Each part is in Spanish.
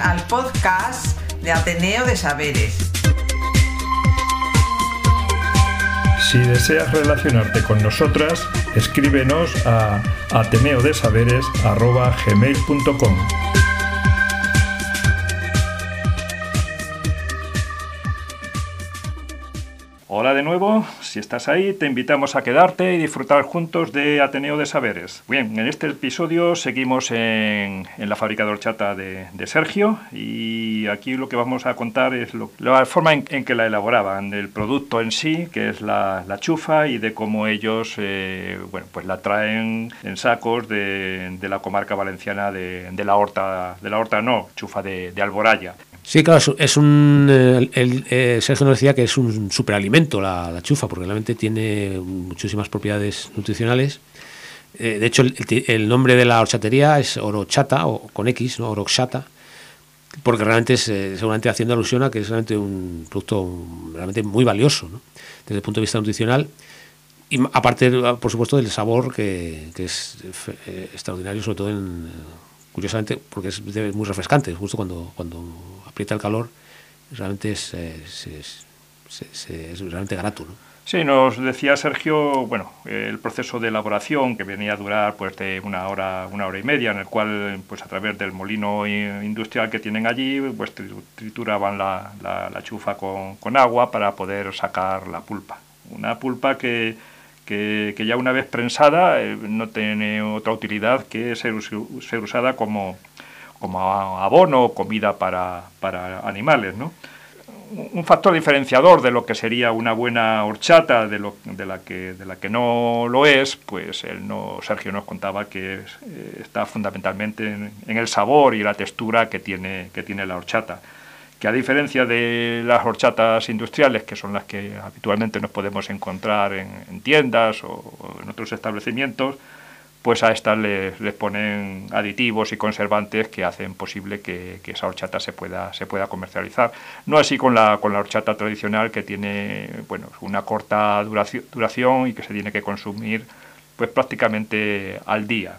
Al podcast de Ateneo de Saberes. Si deseas relacionarte con nosotras, escríbenos a ateneodesaberes.gmail.com Hola de nuevo, si estás ahí te invitamos a quedarte y disfrutar juntos de Ateneo de Saberes. Bien, en este episodio seguimos en, la fábrica de horchata de, Sergio y aquí lo que vamos a contar es la forma en, que la elaboraban, del producto en sí, que es la, chufa y de cómo ellos eh, bueno, pues la traen en sacos de, la comarca valenciana de, la horta, de la horta no, chufa de, de Alboraya. Sí, claro, es un. El, eh, Sergio nos decía que es un superalimento la, chufa, porque realmente tiene muchísimas propiedades nutricionales. Eh, de hecho, el, nombre de la horchatería es orochata, o con X, ¿no? orochata, porque realmente es, eh, seguramente haciendo alusión a que es realmente un producto realmente muy valioso, ¿no? desde el punto de vista nutricional. Y aparte, por supuesto, del sabor que, que es extraordinario, sobre todo en curiosamente, porque es, muy refrescante, justo cuando, cuando aprieta el calor, realmente es, es, realmente grato. ¿no? Sí, nos decía Sergio, bueno, el proceso de elaboración que venía a durar pues de una hora, una hora y media, en el cual pues a través del molino industrial que tienen allí, pues trituraban la, la, chufa con, con, agua para poder sacar la pulpa. Una pulpa que, que, ya una vez prensada eh, no tiene otra utilidad que ser, ser usada como, como abono o comida para, para animales. ¿no? Un factor diferenciador de lo que sería una buena horchata de, lo, de, la, que, de la que no lo es, pues él no, Sergio nos contaba que eh, está fundamentalmente en, en, el sabor y la textura que tiene, que tiene la horchata que a diferencia de las horchatas industriales, que son las que habitualmente nos podemos encontrar en, tiendas o, en otros establecimientos, pues a estas les, ponen aditivos y conservantes que hacen posible que, esa horchata se pueda, se pueda comercializar. No así con la, con la horchata tradicional que tiene bueno, una corta duración, duración y que se tiene que consumir pues prácticamente al día.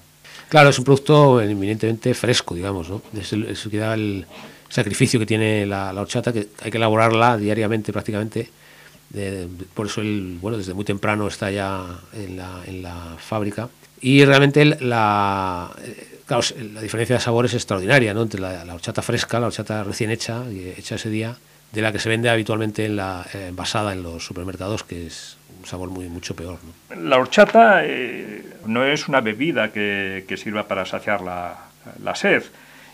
Claro, es un producto eminentemente fresco, digamos, ¿no? Es, es que da el, sacrificio que tiene la, horchata, que hay que elaborarla diariamente prácticamente. por eso él, bueno, desde muy temprano está ya en la, en la fábrica. Y realmente la, eh, la diferencia de sabor es extraordinaria, ¿no? Entre la, horchata fresca, la horchata recién hecha, hecha ese día, de la que se vende habitualmente en la, eh, envasada en los supermercados, que es un sabor muy mucho peor. La horchata eh, no es una bebida que, que sirva para saciar la, la sed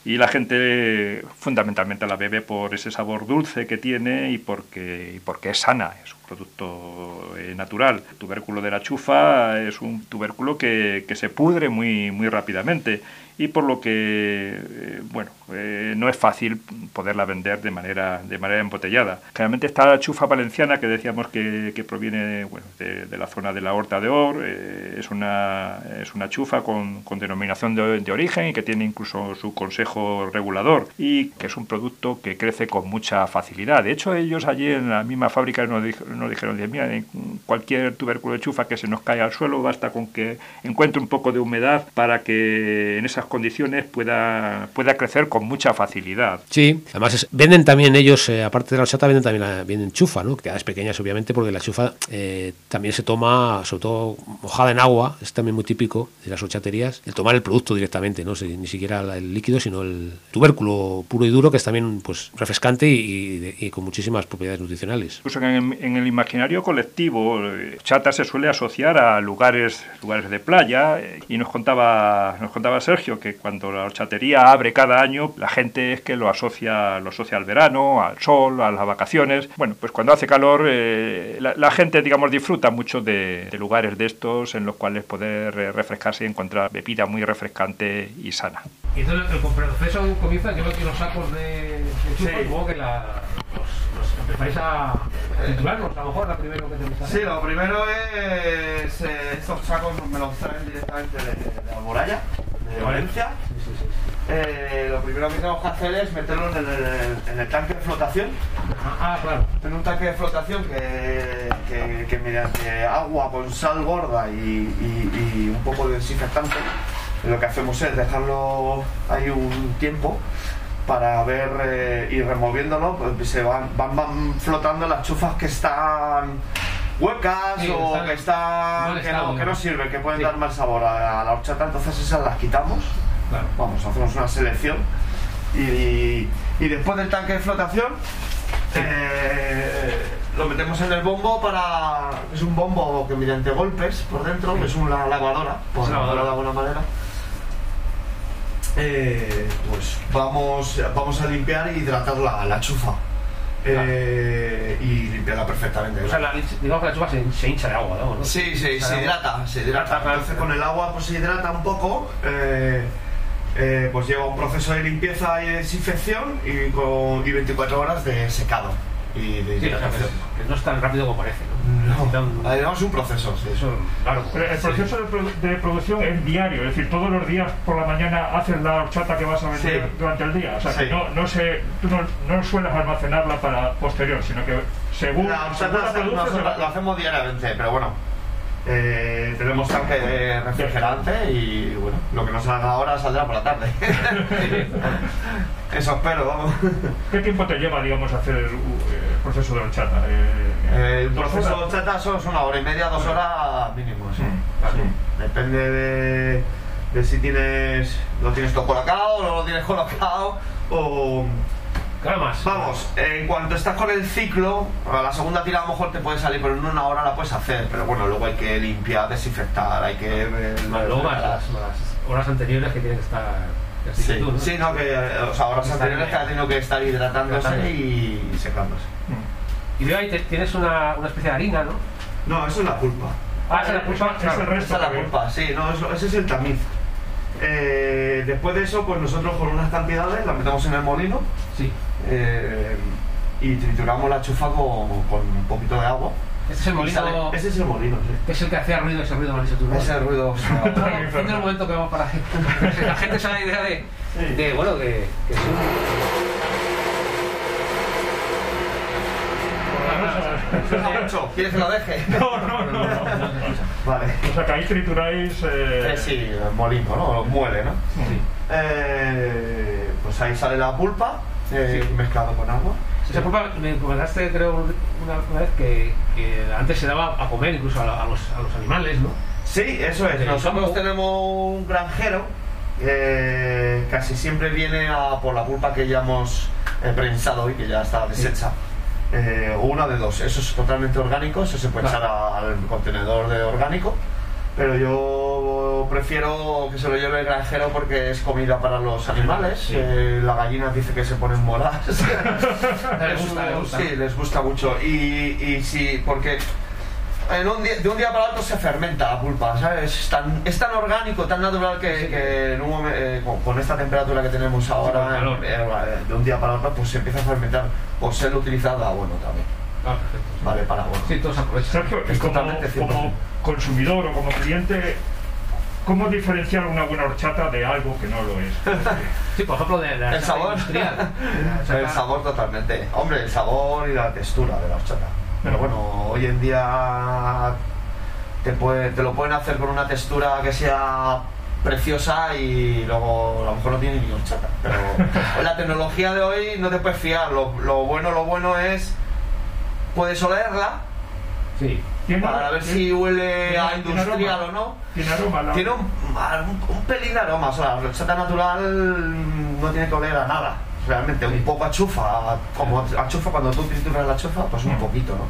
y la gente fundamentalmente la bebe por ese sabor dulce que tiene y porque, y porque es sana, es un producto eh, natural. El tubérculo de la chufa es un tubérculo que, que se pudre muy, muy rápidamente y por lo que eh, bueno eh, no es fácil poderla vender de manera de manera embotellada. Generalmente está la chufa valenciana que decíamos que, que proviene bueno, de, de, la zona de la Horta de Or eh, es una es una chufa con, con denominación de, de, origen y que tiene incluso su consejo regulador y que es un producto que crece con mucha facilidad. De hecho ellos allí en la misma fábrica nos, nos dijeron mira cualquier tubérculo de chufa que se nos cae al suelo basta con que encuentre un poco de humedad para que en esas condiciones pueda, pueda crecer con mucha facilidad. Sí, además venden también ellos, eh, aparte de la horchata, venden también la, venden chufa, ¿no? que es pequeñas obviamente porque la chufa eh, también se toma, sobre todo mojada en agua, es también muy típico de las horchaterías, el tomar el producto directamente, ¿no? ni siquiera el líquido, sino el tubérculo puro y duro, que es también pues, refrescante y, con muchísimas propiedades nutricionales. Incluso en, en, el imaginario colectivo, eh, chata se suele asociar a lugares, lugares de playa, y nos contaba, nos contaba Sergio que cuando la horchatería abre cada año, la gente es que lo asocia, lo asocia al verano, al sol, a las vacaciones. Bueno, pues cuando hace calor, eh, la, gente, digamos, disfruta mucho de, lugares de estos en los cuales poder eh, refrescarse y encontrar bebida muy refrescante y sana. Y entonces el proceso comienza, creo que los sacos de, de chupa, sí. que la, los, empezáis a titularlos, a lo mejor la primero que tenéis Sí, lo primero es, eh, estos sacos me los traen directamente de, de Alboraya de Valencia. eh, lo primero que tenemos que hacer es meterlo en el, en el tanque de flotación. Ah, claro. En un tanque de flotación que, que- que mediante agua con sal gorda y, y- y un poco de desinfectante, lo que hacemos es dejarlo ahí un tiempo para ver, eh, ir removiéndolo, pues se van, van, van flotando las chufas que están huecas Sí, o están que están que no, que no sirven, que pueden Sí. dar mal sabor a, a la horchata, entonces esas las quitamos Claro. vamos, hacemos una selección y, y después del tanque de flotación eh, lo metemos en el bombo para... es un bombo que mediante golpes por dentro, es una lavadora, por lavadora. de alguna manera. Eh, pues vamos, vamos a limpiar y hidratar la, la chufa. Eh, y limpiarla perfectamente. O sea, la, digamos que la chupa se, se hincha de agua, ¿no? Sí, sí, se hidrata, se hidrata. Entonces con el agua pues se hidrata un poco, eh, eh, pues lleva un proceso de limpieza y desinfección y, con, y 24 horas de secado y de Sí, o sea, que no es tan rápido como parece, ¿no? Además un proceso, sí. Eso, claro. Pero el proceso de, produ- de producción es diario, es decir, todos los días por la mañana haces la horchata que vas a vender Sí. durante el día. O sea, que no, no, se, tú no, no sueles almacenarla para posterior, sino que según, La según horchata la se- produces, nosotros se va- lo hacemos diariamente, pero bueno. eh, tenemos tanque de refrigerante y bueno, lo que nos salga ahora saldrá por la tarde. Eso espero, vamos. ¿Qué tiempo te lleva, digamos, hacer el, el proceso de horchata? Eh, El ¿dos proceso de horchata son es una hora y media, dos horas mínimo, sí. Mm, Sí. Depende de, de si tienes lo tienes todo colocado o no lo tienes colocado o Claro, más. vamos, en cuanto estás con el ciclo, a la segunda tira a lo mejor te puede salir, pero en una hora la puedes hacer, pero bueno, luego hay que limpiar, desinfectar, hay que Más luego más las, más horas anteriores que tienen que estar. Sí, tú, ¿no? sí, no, que eh, o sea, horas anteriores que ha tenido que estar hidratándose y secándose. Mm. Y veo ahí te- tienes una, una especie de harina, ¿no? No, eso es la pulpa. Ah, esa es la pulpa, claro. es el resto Esa es la culpa, sí, no, eso- ese es el tamiz. Eh, después de eso, pues nosotros con unas cantidades las metemos en el molino Sí. eh, y trituramos la chufa con, con un poquito de agua. Este es el molino. sale- ese es el molino, sí. que es el que hacía ruido, ese ruido. ¿no? Ese ruido. Fin del momento que vamos para que la gente se haga idea de, Sí. de bueno, que, que es un... ¿Quieres que lo deje? No, no, no. no. Vale. O sea, que ahí trituráis... eh, Eh, sí, el molino, ¿no? Lo muele, ¿no? Sí. Eh, pues ahí sale la pulpa eh, mezclado con agua. Esa pulpa me comentaste, creo, una, una vez que, que antes se daba a comer incluso a, la- a los, a los animales, ¿no? Sí, eso es. Nosotros tenemos un granjero eh, casi siempre viene a por la pulpa que ya hemos prensado y que ya está deshecha. Eh, una de dos. Eso es totalmente orgánico, eso se puede echar al contenedor de orgánico. Pero yo prefiero que se lo lleve el granjero porque es comida para los animales. Sí. Eh, la gallina dice que se ponen moras. Les gusta, les gusta. Sí, les gusta mucho. Y, y sí, porque en un día- de un día para otro se fermenta la pulpa, ¿sabes? Es tan, es tan orgánico, tan natural que, que en un eh, con, con esta temperatura que tenemos ahora, calor. eh, eh, de un día para otro, pues se empieza a fermentar. Por ser utilizada, bueno, también. Ah, perfecto. Vale, para bueno. Sí, todos aprovechan. Sergio, Es como, totalmente 100%. como consumidor o como cliente, ¿cómo diferenciar una buena horchata de algo que no lo es? Sí, por ejemplo, de, de la El sabor. industrial. La El sabor totalmente. Hombre, el sabor y la textura de la horchata. Pero bueno, hoy en día te, puede, te lo pueden hacer con una textura que sea preciosa y luego a lo mejor no tiene ni horchata. Pero la tecnología de hoy no te puedes fiar. Lo, lo bueno, lo bueno es puedes olerla Sí. ¿Tiene- para ver tiene- si huele a industrial aroma? o no. Tiene aroma. la- Tiene un, un, un pelín de aroma, o sea, la horchata natural no tiene que oler a nada. Realmente, un poco a chufa, como a chufa cuando tú trituras la chufa, pues un Mm. poquito, ¿no?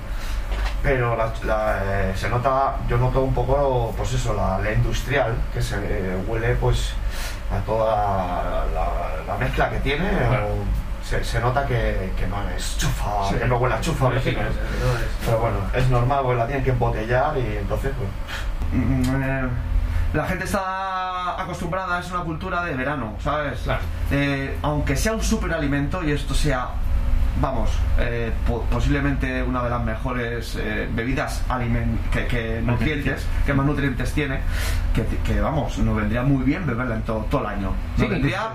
Pero la- la, eh, se nota, yo noto un poco, pues eso, la, la industrial, que se huele pues a toda la, la mezcla que tiene, o se, se nota que, que no es chufa, Sí. que no huele a chufa. Sí, original. que es- no es- Pero bueno, es normal, porque la tienen que embotellar y entonces, pues. La gente está acostumbrada, es una cultura de verano, ¿sabes? Claro. Eh, aunque sea un superalimento y esto sea, vamos, eh, po- posiblemente una de las mejores eh, bebidas alimen- que, que nutrientes, que más nutrientes tiene, que, que, vamos, nos vendría muy bien beberla en todo, todo el año. Sí, Nos vendría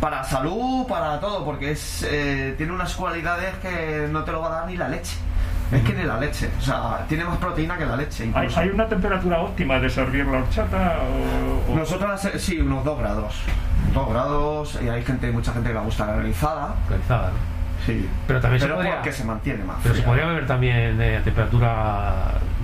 para salud, para todo, porque es eh, tiene unas cualidades que no te lo va a dar ni la leche. Es que ni la leche, o sea, tiene más proteína que la leche. ¿Hay, Incluso. hay una temperatura óptima de servir la horchata? O, o- Nosotros eh, sí, unos 2 grados. 2 grados, y hay gente, mucha gente que le gusta la realizada. Realizada, ¿no? Sí. Pero también se Pero podría- porque se mantiene más. Pero se podría beber también eh, a temperatura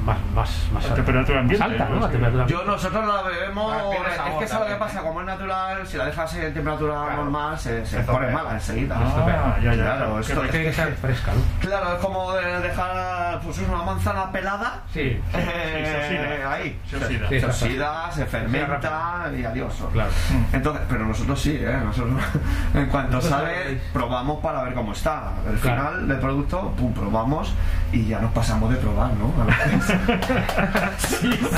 más, más, más A temperatura ambiente, más alta, Yo nosotros la bebemos, es que eso es lo que pasa, como es natural, si la dejas en temperatura Claro. normal se, se Se pone mala enseguida. Ah, ya, ya. Claro, esto-. Tiene que ser fresca, ¿no? Claro, es como de dejar pues una manzana pelada Sí, eh, se oxida. ahí. Se oxida. Sí. Se oxida, se oxida fermenta y adiós. claro. Entonces, pero nosotros sí, ¿eh? Nosotros, en cuanto sale, probamos para ver cómo está. El Claro. final del producto, pum, probamos y ya nos pasamos de probar, ¿no? A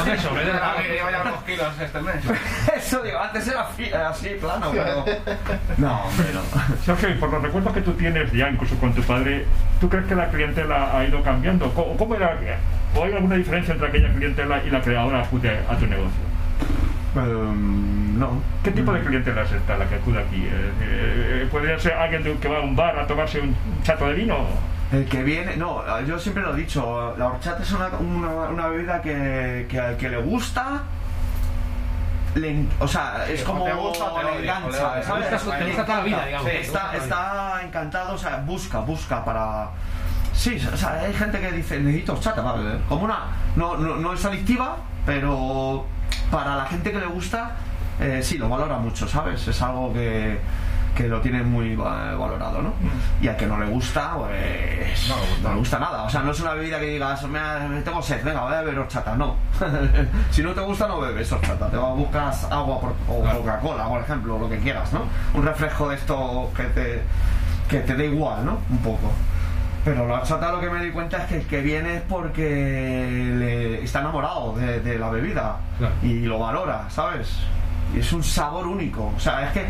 me sobre de Ah, que lleva ya unos kilos este mes. Eso digo, antes era fi- así, plano, pero. No, hombre, no. Sergio, y por los recuerdos que tú tienes ya incluso con tu padre, ¿tú crees que la clientela ha ido cambiando? ¿Cómo, cómo era? ¿O hay alguna diferencia entre aquella clientela y la que ahora acude a tu negocio? Em, no. ¿Qué tipo de clientela es esta la que acude aquí? Eh, eh, ¿Podría ser alguien que va a un bar a tomarse un chato de vino? El que viene, no, yo siempre lo he dicho, la horchata es una, una, una bebida que, que al que le gusta, le o sea, es como o te gusta o te le engancha. ¿sabes? Gusta toda la vida, digamos. Sí, está, está encantado, o sea, busca, busca para... Sí, o sea, hay gente que dice, necesito horchata para beber. Como una... No, no, no es adictiva, pero para la gente que le gusta, eh, sí, lo valora mucho, ¿sabes? Es algo que, que lo tiene muy eh, valorado, ¿no? Y al que no le gusta, pues... No le gusta. no le gusta nada. O sea, no es una bebida que digas, me, tengo sed, venga, voy a beber horchata. No. si no te gusta, no bebes horchata. Te buscas agua por- o Claro. Coca-Cola, por ejemplo, o lo que quieras, ¿no? Un refresco de esto que te, que te dé igual, ¿no? Un poco. Pero la horchata lo que me di cuenta es que el que viene es porque le está enamorado de, de la bebida Claro. y lo valora, ¿sabes? Y es un sabor único. O sea, es que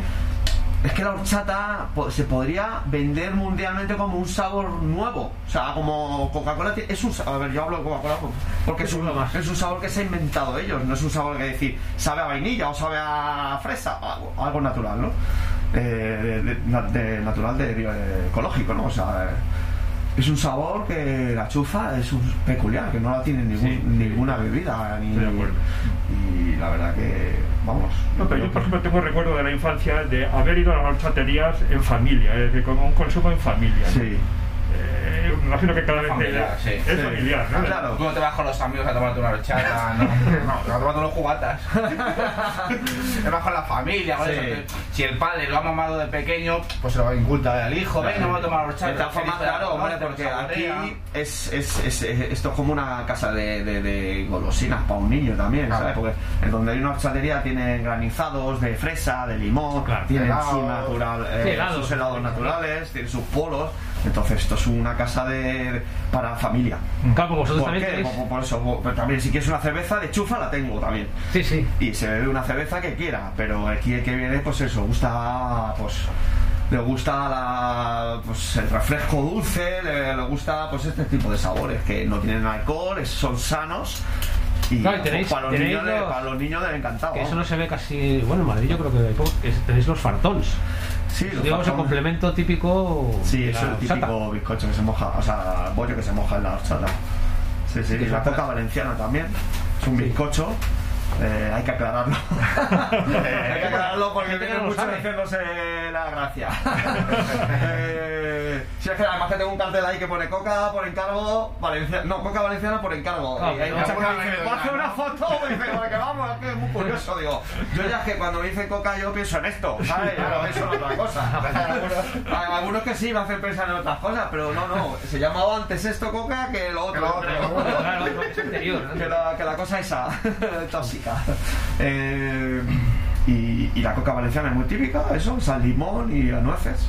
es que la horchata se podría vender mundialmente como un sabor nuevo. O sea, como Coca-Cola es un a ver, yo hablo de Coca-Cola por- porque es un, es un sabor que se ha inventado ellos, no es un sabor que decir sabe a vainilla o sabe a fresa, algo, algo natural, ¿no? Eh, de, de- na- de- natural de, de- ecológico, ¿no? O sea, eh, es un sabor que la chufa es un peculiar, que no la tiene ningún- Sí. ninguna bebida ni, y la verdad que vamos. No, pero yo, por ejemplo, tengo recuerdo de la infancia de haber ido a las horchaterías en familia, es decir, como un consumo en familia. ¿no? Sí. Eh, me imagino que cada vez Familiar, sí. es Sí. familiar, ¿no? Claro. Tú no te vas con los amigos a tomarte una horchata, no. No, te vas a tomar unos jugatas. te vas con la familia, con Sí. eso. Si el padre lo ha mamado de pequeño, pues se lo inculta al hijo. Venga, vamos a tomar horchata. De formas, claro, hombre, porque aquí es, es, es- es- esto es como una casa de, de- de golosinas para un niño también, Claro. ¿sabes? Porque en donde hay una horchatería tienen granizados de fresa, de limón, Claro. tienen Helados. su natural, eh, sus helados naturales, tienen sus polos. Entonces, esto es una casa de, para familia. Claro, vosotros ¿Por también qué? tenéis... Por, por eso, pero también si quieres una cerveza de chufa la tengo también. Sí, sí. Y se bebe una cerveza que quiera, pero aquí el que viene, pues eso, gusta, pues le gusta la, pues, el refresco dulce, le, le gusta pues este tipo de sabores que no tienen alcohol, son sanos y Claro, tenéis- para, los tenéis niños, los- para los niños ha encantado. Que eso no se ve casi... Bueno, en Madrid yo creo que que tenéis los fartons. sí, los Digamos el fartons- complemento típico Sí, es el horchata. típico bizcocho que se moja, o sea, bollo que se moja en la horchata. Sí, sí, y la coca valenciana también. Es un bizcocho. Eh, hay que aclararlo. hay que aclararlo porque que viene mucho sabe. haciéndose la gracia. Eh, si es que además que tengo un cartel ahí que pone coca por encargo, valenciana, no, coca valenciana por encargo. Claro, y hay no, mucha gente que vez dice, ¿puedo hacer ¿no? una foto? Y dice, porque vamos, es que es muy curioso. Digo, yo ya es que cuando me dicen coca yo pienso en esto, ¿sabes? Pienso en otra cosa. Hay algunos que sí me hacen pensar en otras cosas, pero no, no. Se llamaba antes esto coca que lo otro. Que que, la, que la cosa esa, tóxica. Eh, y, y la coca valenciana es muy típica, eso, sal limón y nueces.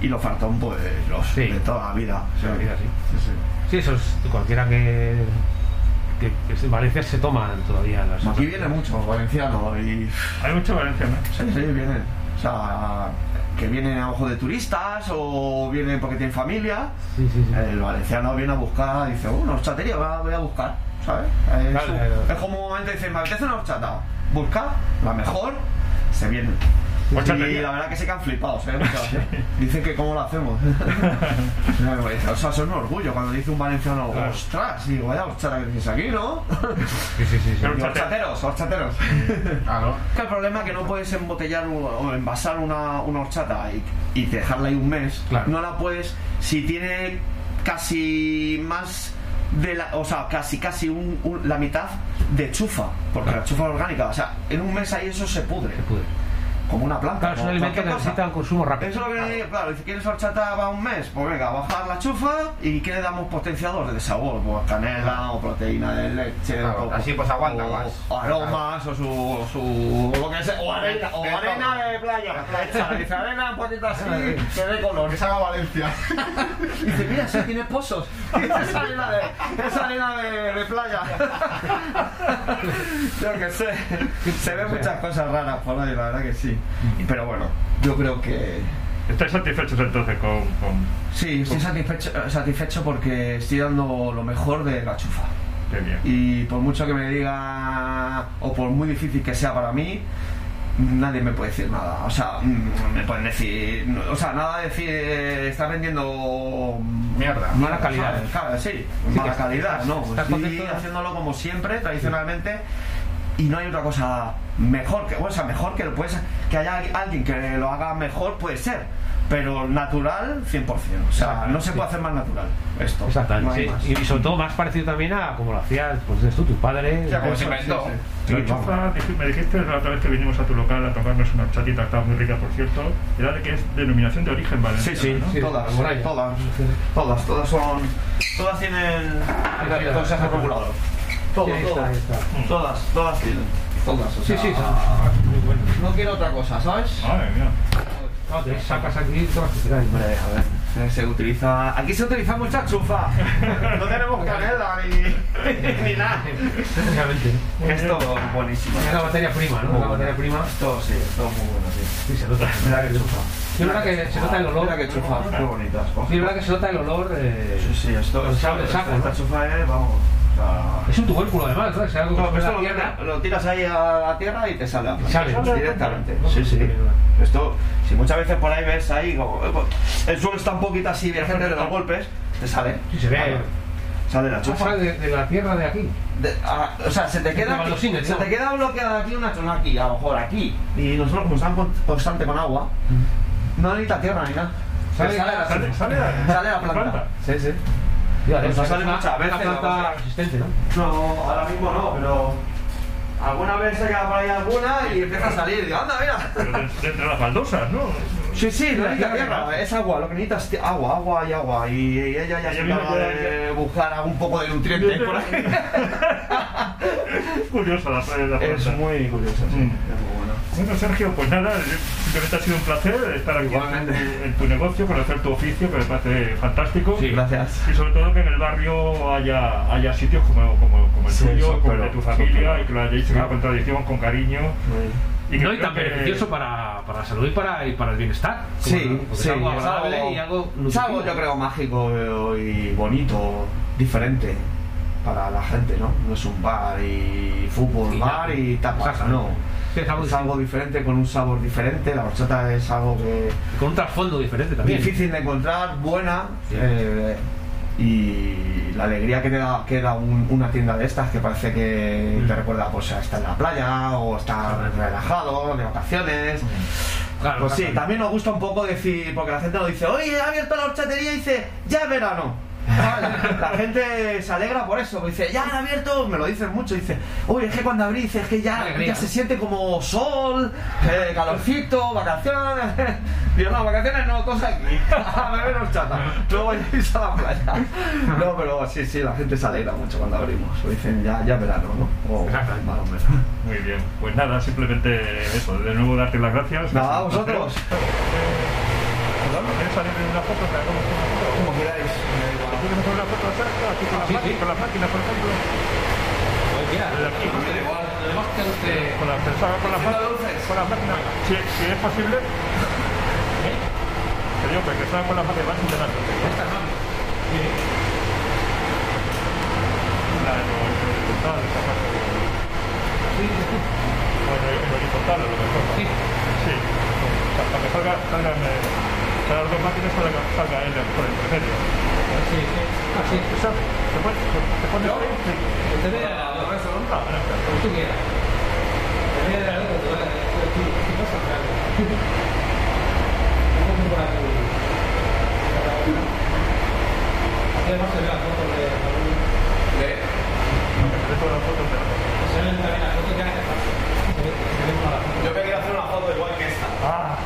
Y los fartón, pues los Sí. de toda la vida. Sí. Sí, sí. Sí, eso es cualquiera que, que, que en Valencia se toman todavía las Aquí viene mucho valenciano y. Hay mucho valenciano. Sí, sí, vienen. O sea, que vienen a ojo de turistas o vienen porque tienen familia. Sí, sí, sí. El valenciano viene a buscar, dice, oh, una horchatería, va- voy a buscar, ¿sabes? Es, Claro, un- claro. es como un momento dice, me apetece una horchata, busca la mejor, se viene. Y la verdad que se quedan flipados, ¿eh? Muchas veces. Dicen que cómo lo hacemos. o sea, son un orgullo cuando dice un valenciano, ostras, digo, vaya horchata que tienes aquí, ¿no? Sí, sí, sí. sí. Y horchateros, horchateros. Claro. Que el problema es que no puedes embotellar o o envasar una, una horchata y, y dejarla ahí un mes. Claro. No la puedes, si tiene casi más de la, o sea, casi casi un- un- la mitad de chufa, porque la chufa es orgánica, o sea, en un mes ahí eso se pudre, Se puede. Como una planta. Claro, es un alimento que necesita un consumo rápido. Eso es lo que digo, claro, si quieres horchata para un mes, pues venga, bajar la chufa y ¿qué le damos potenciador de sabor? Pues canela o proteína de leche, Claro, o, así pues aguanta o- más. o aromas, o su, su o lo que sea, o arena, o De arena de playa. Esa, Dice arena un poquito así, que dé color. Que salga Valencia. Dice, mira, sí tiene pozos. Es arena de, es arena de, de playa. Yo que sé. Se ven muchas cosas raras por ahí, la verdad que sí. Pero bueno, yo creo que ¿Estáis satisfechos entonces con, con Sí, estoy satisfecho, satisfecho porque estoy dando lo mejor de la chufa. qué bien? Y por mucho que me diga, o por muy difícil que sea para mí, nadie me puede decir nada. O sea, mm, me pueden decir, o sea, nada de decir, eh, está vendiendo Mierda. Mala calidad. ¿sabes? Claro, sí, Sí, mala calidad, estás- no. Estoy haciéndolo como siempre, tradicionalmente. Y no hay otra cosa mejor que, o sea, mejor que lo puedes, que haya alguien que lo haga mejor, puede ser, pero natural 100%. O sea, no se sí. puede hacer más natural esto. No Exactamente. hay sí. Y, y sobre todo más parecido también a como lo hacías, pues tú, tus padres. Ya, como eh, se inventó. Sí, dij- me dijiste la otra vez que vinimos a tu local a tomarnos una horchatita, estaba muy rica por cierto, era de que es denominación de origen Sí, valenciana, sí, ¿no? Sí, todas, todas, todas, todas son, todas tienen mira. consejo regulador. Todo, Sí, ahí está, todo. ahí está. Todas, todas tienen. Todas, o Sí, sea, sí, son muy buenos. No quiero otra cosa, ¿sabes? Madre mía. No, te sacas aquí todas las que quieras. Hombre, a ver, se utiliza. Aquí se utiliza mucha chufa. No tenemos canela ni, ni nada. Obviamente. Esto es buenísimo. Es la materia prima, ¿no? Muy La materia bueno. prima. Esto sí, esto es muy bueno, sí. Sí, se nota. Mira que chufa. Sí, es verdad que se nota el olor. Mira que chufa, qué bonitas. Sí, es verdad que se nota el olor. eh, Sí, sí, esto el saco, el saco, Esta ¿no? chufa es, vamos. O sea, Es un tubérculo además, ¿no? Es algo que No, sube esto a la lo, tierra. lo tiras ahí a la tierra y te sale a Sale. directamente. Sí, sí. Esto, si muchas veces por ahí ves ahí, como, el suelo está un poquito así, de gente de los golpes, te sale. Sí, se ve. Claro, Sale la chufa. De, de la tierra de aquí. De- ah, o sea, se te queda, aquí, se ¿no? te queda bloqueada aquí una zona aquí, a lo mejor aquí. Y nosotros como estamos con- constante con agua, no necesita tierra ni nada. Sale- sale, la, Sale, sale, la- sale la planta. Sí, sí. Ya, Pues o sea, sale muchas veces, resistente, ¿no? No, ahora mismo no, pero alguna vez se queda por ahí alguna y empieza a salir. Y digo, anda, mira. Pero de, de entre las baldosas, ¿no? Sí, sí, no necesita tierra, es agua, lo que necesita es agua, agua y agua. Y ella ya se encarga de buscar algún poco de nutrientes por ahí. Curiosa la, la Es muy curioso, sí. Mm. Es muy bueno. Bueno, Sergio, pues nada, simplemente ha sido un placer estar aquí en tu, en tu negocio, conocer tu oficio, que me parece fantástico. Sí. Gracias. Y sobre todo que en el barrio haya, haya sitios como, como, como el Sí, tuyo, como el de tu familia, y que lo hayáis seguido con tradición, con cariño. Y que No, y tan que- beneficioso para, para la salud y para, y para el bienestar. Sí, porque sí, es algo es agradable algo- y algo Es nutritivo. algo, yo creo, mágico y bonito, diferente para la gente, ¿no? No es un bar y fútbol, Y bar y tapas, Exacto. no. Sí, es algo Es algo diferente, con un sabor diferente. La horchata es algo que Con un trasfondo diferente también. difícil de encontrar, buena. Sí. eh, y la alegría que te da, que da un- una tienda de estas que parece que Mm. te recuerda pues a estar en la playa o estar relajado, de vacaciones. Claro, Pues sí, también nos gusta un poco decir, porque la gente nos dice, oye, ha abierto la horchatería y dice, ya es verano. la gente se alegra por eso, dice, ya han abierto, me lo dicen mucho, dice, uy, es que cuando abrí, dice, es que ya, Alegría. ya se siente como sol, eh, calorcito, vacaciones. Digo, no, vacaciones no, cosa aquí, a beber horchata, luego vais a la playa. No, pero sí, sí, la gente se alegra mucho cuando abrimos, o dicen, ya, ya verano, ¿no? O. Muy bien, pues nada, simplemente eso, de nuevo darte las gracias. Nada, a vosotros. ¿Quieres salir en una foto? Como queráis. ¿Quieres hacer una foto cerca, aquí con las, Sí, máquinas, sí. con las máquinas, por ejemplo? Que usted... Con las, con las máquinas. Con las máquinas. Si, si es posible. Digo que que estaba con las máquinas, vas intentando. Esta no. La de los horizontales, esa parte. Sí, sí, sí. Bueno, en horizontal a lo mejor. ¿no? Sí. Sí. las dos máquinas para que salga él por el medio. Sí, sí. Ah, sí. ¿Eso? ¿Te pones, te pones? Sí. Usted ve a la cabeza, ¿no? Como tú quieras. Te ve a la luz, te va a decir, ¿qué pasa? Un poco por aquí. Aquí además se ve la foto de Raúl. ¿De? Te ve todas las fotos de la Se ven también las fotos ya. Se ve se ven todas las fotos. Yo me quiero hacer una foto igual que esta. Ah,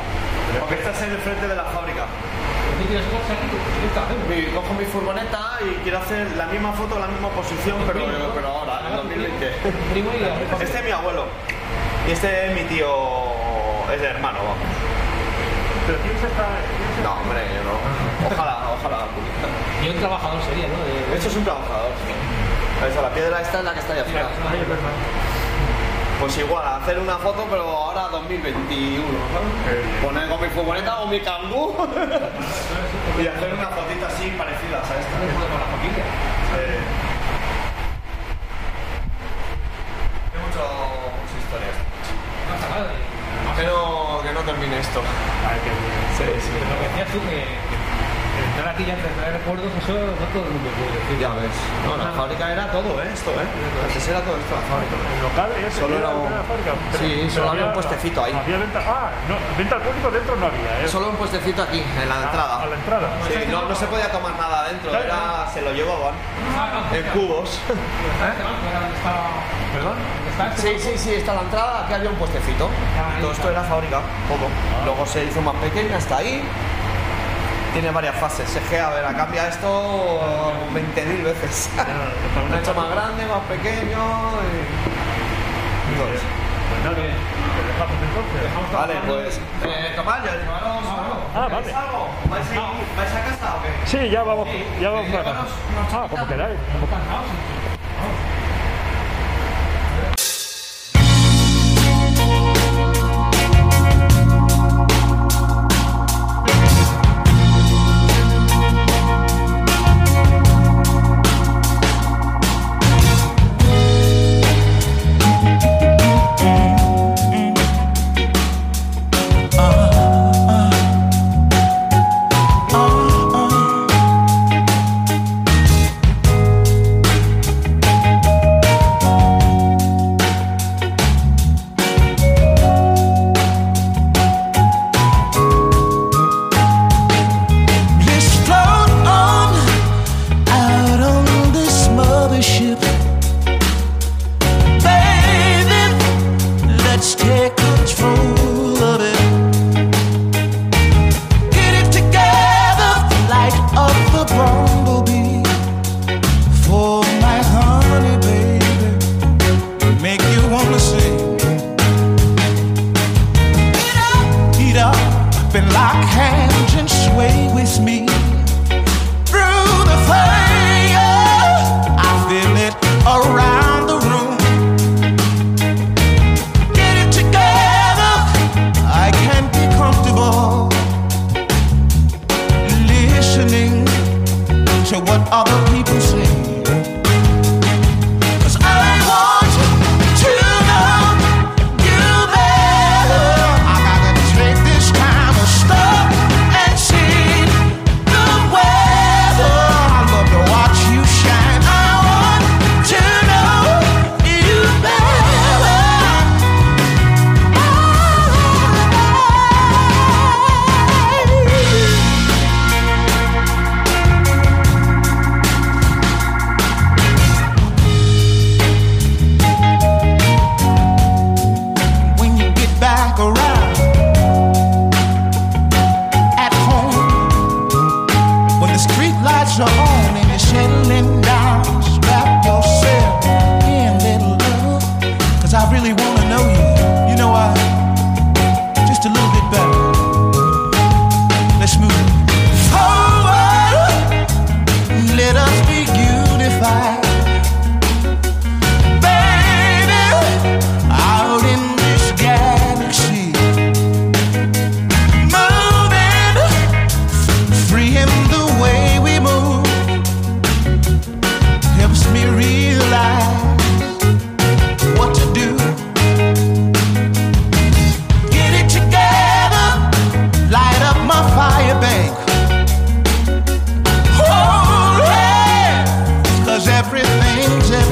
Porque esta es en el frente de la fábrica. ¿Tú quieres cosas aquí? ¿Qué estás haciendo? Mi- cojo mi furgoneta y quiero hacer la misma foto, la misma posición, pero, pero ahora, en 2020. Primo y la Este es mi abuelo. Y este es mi tío. Es hermano, vamos. pero tienes esta... No, hombre, yo no. Ojalá, ojalá. Y un trabajador sería, ¿no? De- Esto es un trabajador. Esa, la piedra esta es la que está ahí afuera. Pues igual, hacer una foto, pero ahora 2021, ¿sabes? Poner con mi furgoneta o mi cangú y hacer una fotita así parecidas a esta. Con la familia. Eh, Hay mucho, muchas historias. No pasa nada. Que no, que no termine esto. Ay, qué bien. Sí, sí. Lo que decías tú, que, entrar aquí ya te trae recuerdos, eso no todo el mundo puede decir. Ya ves. No, la fábrica era todo, ¿eh? Esto, ¿eh? Antes era todo esto la fábrica. El local es Solo era un- la fábrica. Sí, solo había un puestecito ahí. Había venta, ah, no, venta al público dentro no había, ¿eh? Solo un puestecito aquí, en la A- entrada. A la entrada. Sí, no, no se podía tomar nada adentro, era, se lo llevaban en cubos. ¿Perdón? Sí, sí, sí, está la entrada, aquí había un puestecito. Todo esto era fábrica, todo. Luego se hizo más pequeña hasta ahí. Tiene varias fases. Es que, a ver, cambia esto 20.000 veces. Un hecho más grande, más pequeño. Y... eso. Pues nada, te dejamos entonces. Vale, pues. Eh, Tomayo, llevaros. Ah, vale. ¿Veis algo? ¿Vais a, ir- ¿Vais a casa o qué? Sí, ya vamos, ya vamos para acá. Ah, como queráis. Let's your own and you're settling. angel.